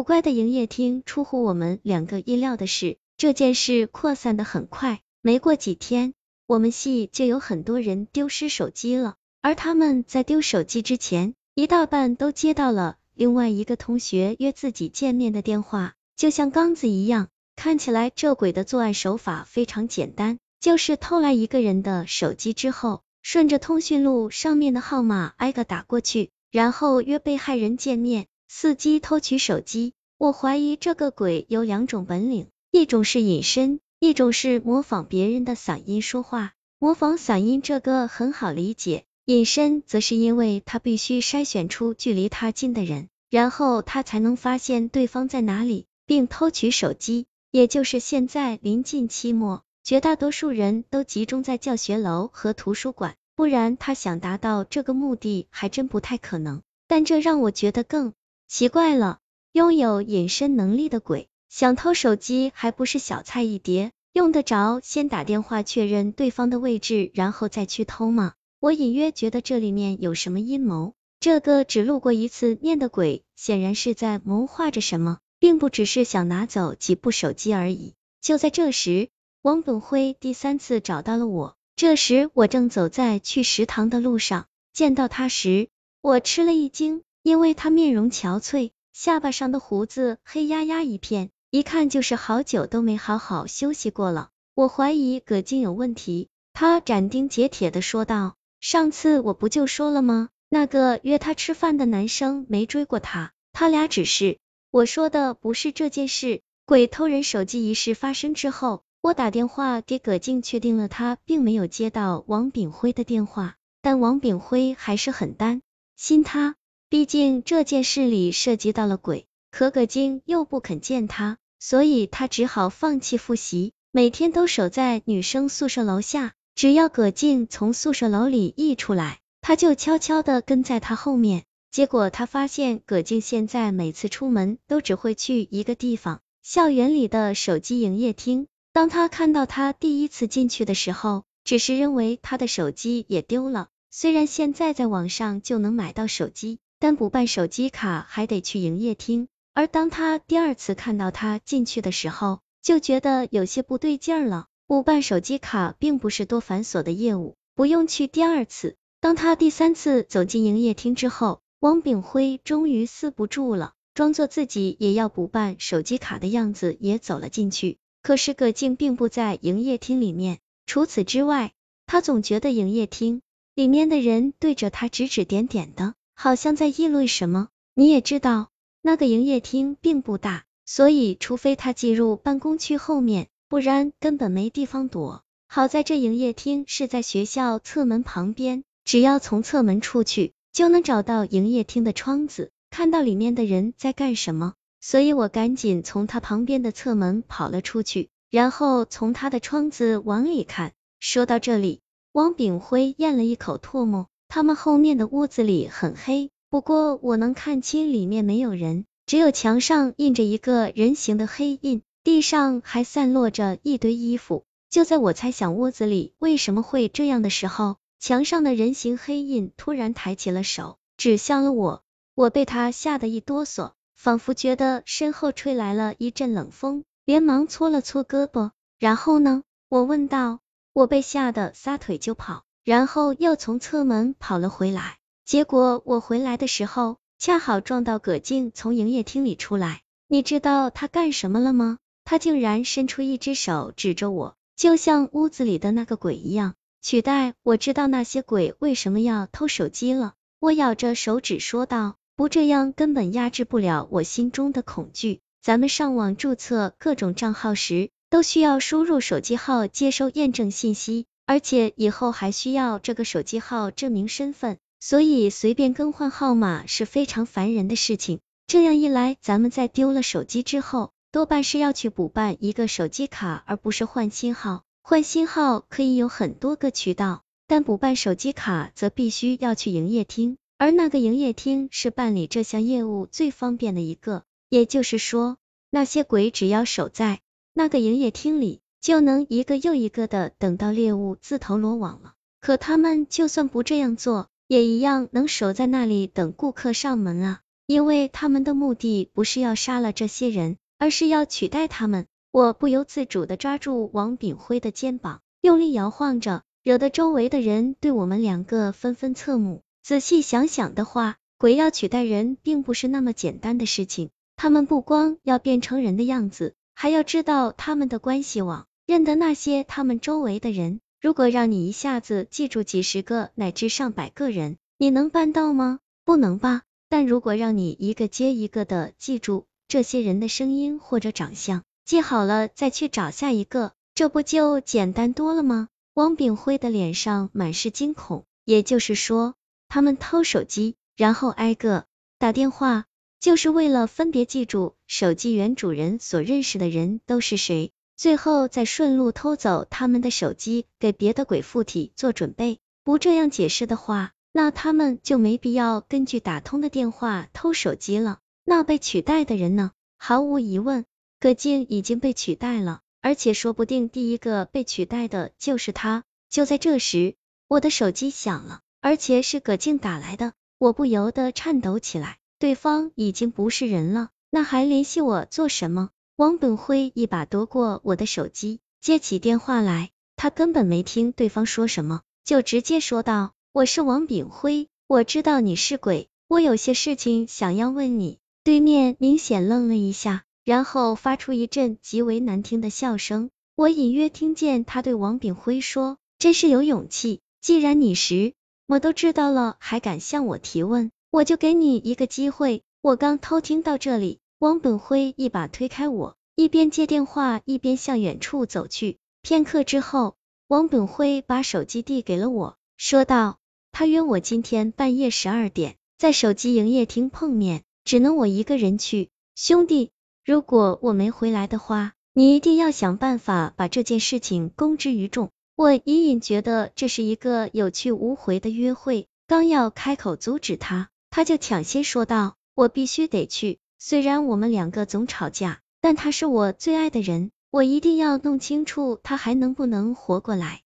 古怪的营业厅出乎我们两个意料的是，这件事扩散的很快，没过几天，我们系就有很多人丢失手机了。而他们在丢手机之前，一大半都接到了另外一个同学约自己见面的电话，就像刚子一样。看起来这鬼的作案手法非常简单，就是偷来一个人的手机之后，顺着通讯录上面的号码挨个打过去，然后约被害人见面，伺机偷取手机。我怀疑这个鬼有两种本领，一种是隐身，一种是模仿别人的嗓音说话。模仿嗓音这个很好理解。隐身则是因为他必须筛选出距离他近的人，然后他才能发现对方在哪里，并偷取手机。也就是现在临近期末，绝大多数人都集中在教学楼和图书馆，不然他想达到这个目的还真不太可能。但这让我觉得更奇怪了，拥有隐身能力的鬼想偷手机还不是小菜一碟，用得着先打电话确认对方的位置，然后再去偷吗？我隐约觉得这里面有什么阴谋，这个只路过一次面的鬼，显然是在谋划着什么，并不只是想拿走几部手机而已。就在这时，王本辉第三次找到了我。这时我正走在去食堂的路上，见到他时，我吃了一惊，因为他面容憔悴，下巴上的胡子黑压压一片，一看就是好久都没好好休息过了。我怀疑葛静有问题，他斩钉截铁的说道。上次我不就说了吗？那个约他吃饭的男生没追过他，他俩只是……我说的不是这件事。鬼偷人手机一事发生之后，我打电话给葛静，确定了他并没有接到王炳辉的电话，但王炳辉还是很担心他，毕竟这件事里涉及到了鬼。可葛静又不肯见他，所以他只好放弃复习，每天都守在女生宿舍楼下。只要葛静从宿舍楼里一出来，他就悄悄的跟在他后面。结果他发现葛静现在每次出门都只会去一个地方——校园里的手机营业厅。当他看到他第一次进去的时候，只是认为他的手机也丢了。虽然现在在网上就能买到手机，但补办手机卡还得去营业厅。而当他第二次看到他进去的时候，就觉得有些不对劲了。补办手机卡并不是多繁琐的业务，不用去第二次。当他第三次走进营业厅之后，王炳辉终于撕不住了，装作自己也要补办手机卡的样子也走了进去。可是葛静并不在营业厅里面，除此之外，他总觉得营业厅里面的人对着他指指点点的，好像在议论什么。你也知道，那个营业厅并不大，所以除非他进入办公区后面。不然根本没地方躲。好在这营业厅是在学校侧门旁边，只要从侧门出去，就能找到营业厅的窗子，看到里面的人在干什么。所以我赶紧从他旁边的侧门跑了出去，然后从他的窗子往里看。说到这里，王炳辉咽了一口唾沫。他们后面的屋子里很黑，不过我能看清里面没有人，只有墙上印着一个人形的黑印。地上还散落着一堆衣服，就在我猜想屋子里为什么会这样的时候，墙上的人形黑印突然抬起了手，指向了我。我被他吓得一哆嗦，仿佛觉得身后吹来了一阵冷风，连忙搓了搓胳膊。然后呢？我问道。我被吓得撒腿就跑，然后又从侧门跑了回来。结果我回来的时候，恰好撞到葛静从营业厅里出来。你知道他干什么了吗？他竟然伸出一只手指着我，就像屋子里的那个鬼一样。取代我知道那些鬼为什么要偷手机了。我咬着手指说道，不这样根本压制不了我心中的恐惧。咱们上网注册各种账号时，都需要输入手机号接收验证信息，而且以后还需要这个手机号证明身份，所以随便更换号码是非常烦人的事情。这样一来，咱们在丢了手机之后。多半是要去补办一个手机卡，而不是换新号。换新号可以有很多个渠道，但补办手机卡则必须要去营业厅，而那个营业厅是办理这项业务最方便的一个。也就是说，那些鬼只要守在那个营业厅里，就能一个又一个的等到猎物自投罗网了。可他们就算不这样做，也一样能守在那里等顾客上门啊。因为他们的目的不是要杀了这些人，而是要取代他们。我不由自主的抓住王炳辉的肩膀，用力摇晃着，惹得周围的人对我们两个纷纷侧目。仔细想想的话，鬼要取代人并不是那么简单的事情。他们不光要变成人的样子，还要知道他们的关系网，认得那些他们周围的人。如果让你一下子记住几十个乃至上百个人，你能办到吗？不能吧。但如果让你一个接一个的记住这些人的声音或者长相，记好了，再去找下一个，这不就简单多了吗？王炳辉的脸上满是惊恐，也就是说，他们偷手机，然后挨个打电话，就是为了分别记住手机原主人所认识的人都是谁，最后再顺路偷走他们的手机，给别的鬼附体做准备。不这样解释的话，那他们就没必要根据打通的电话偷手机了。那被取代的人呢？毫无疑问。葛静已经被取代了，而且说不定第一个被取代的就是他。就在这时，我的手机响了，而且是葛静打来的，我不由得颤抖起来。对方已经不是人了，那还联系我做什么？王本辉一把夺过我的手机，接起电话来，他根本没听对方说什么，就直接说道：“我是王炳辉，我知道你是鬼，我有些事情想要问你。”对面明显愣了一下。然后发出一阵极为难听的笑声，我隐约听见他对王炳辉说：“真是有勇气，既然你识，我都知道了，还敢向我提问，我就给你一个机会。”我刚偷听到这里，王本辉一把推开我，一边接电话一边向远处走去。片刻之后，王本辉把手机递给了我，说道：“他约我今天半夜十二点在手机营业厅碰面，只能我一个人去，兄弟。”如果我没回来的话，你一定要想办法把这件事情公之于众。我隐隐觉得这是一个有去无回的约会，刚要开口阻止他，他就抢先说道：“我必须得去，虽然我们两个总吵架，但他是我最爱的人，我一定要弄清楚他还能不能活过来。”